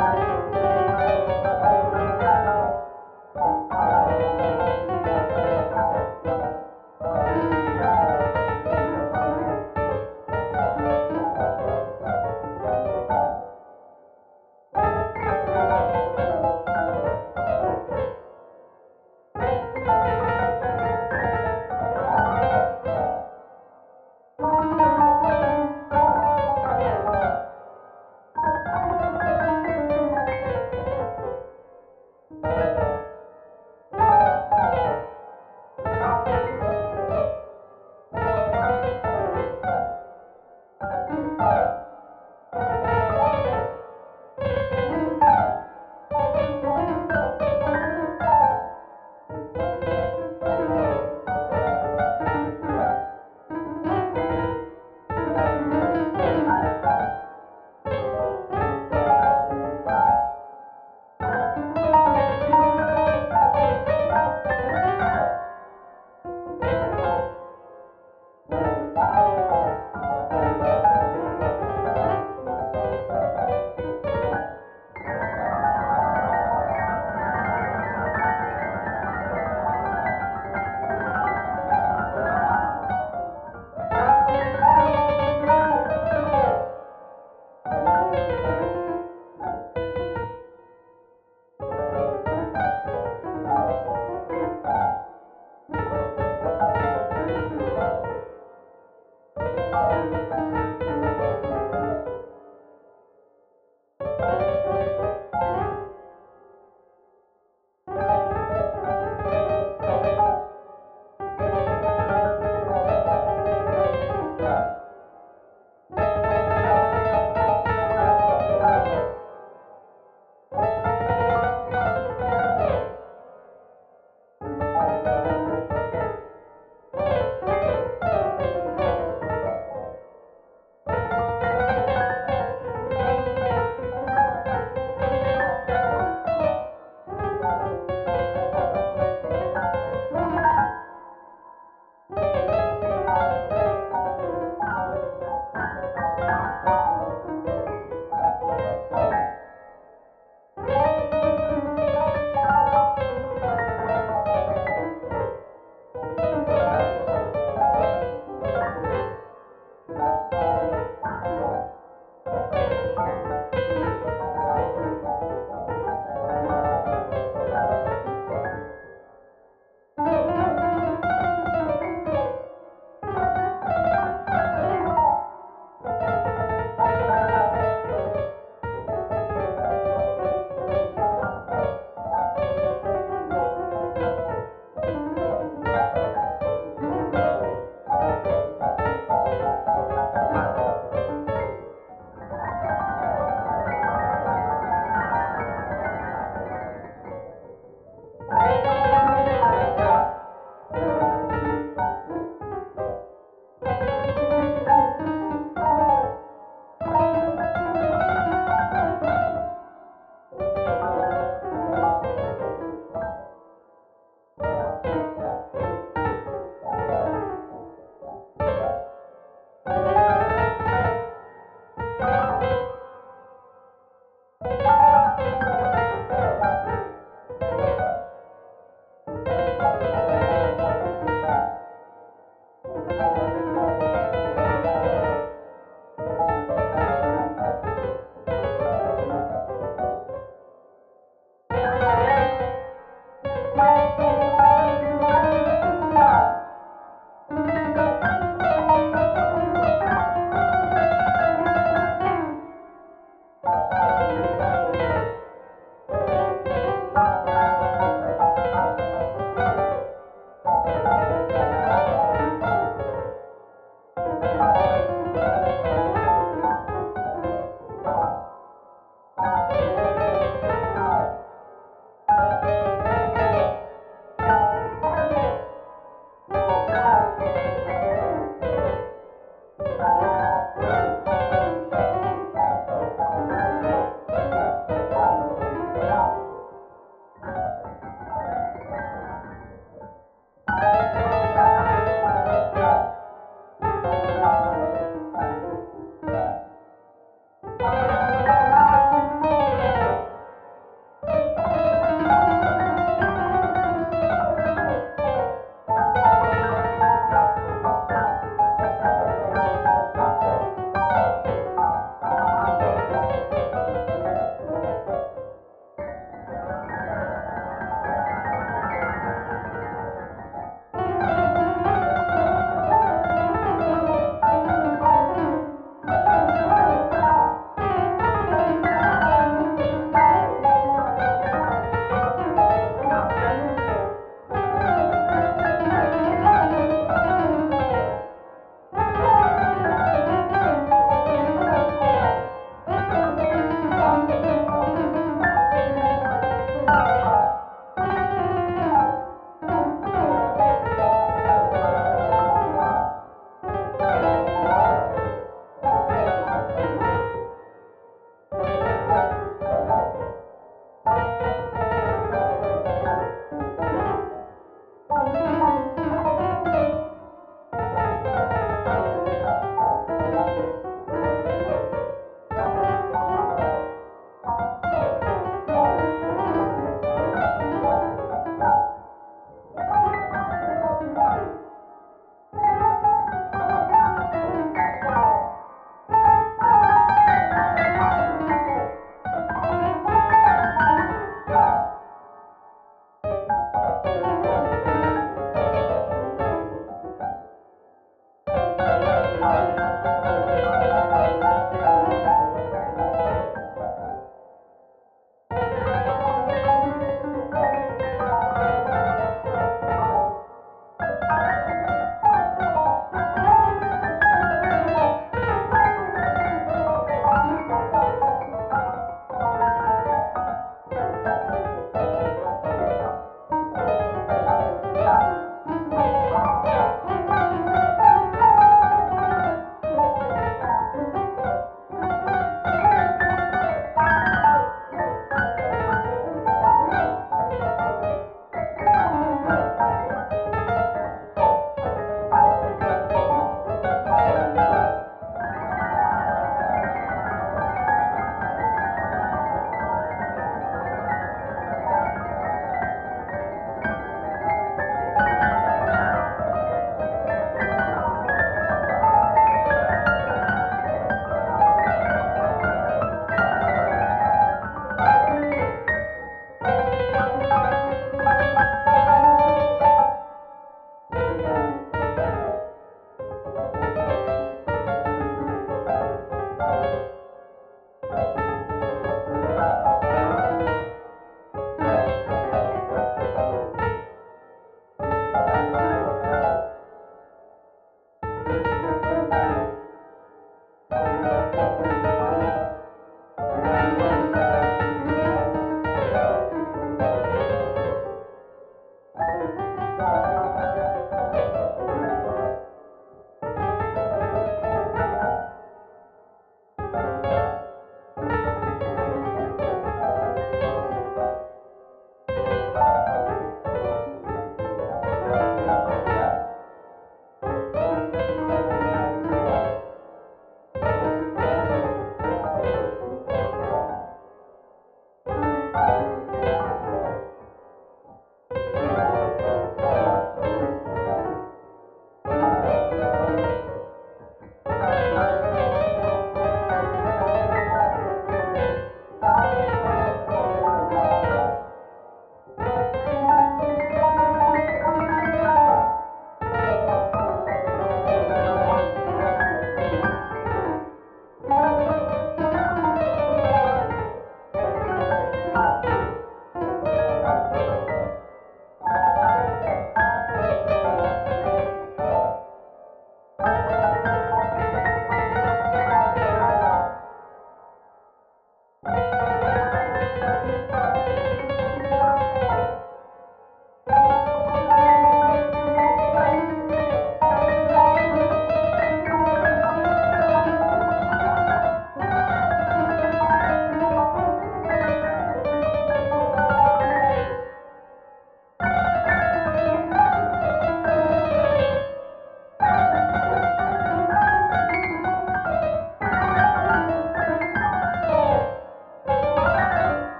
Bye.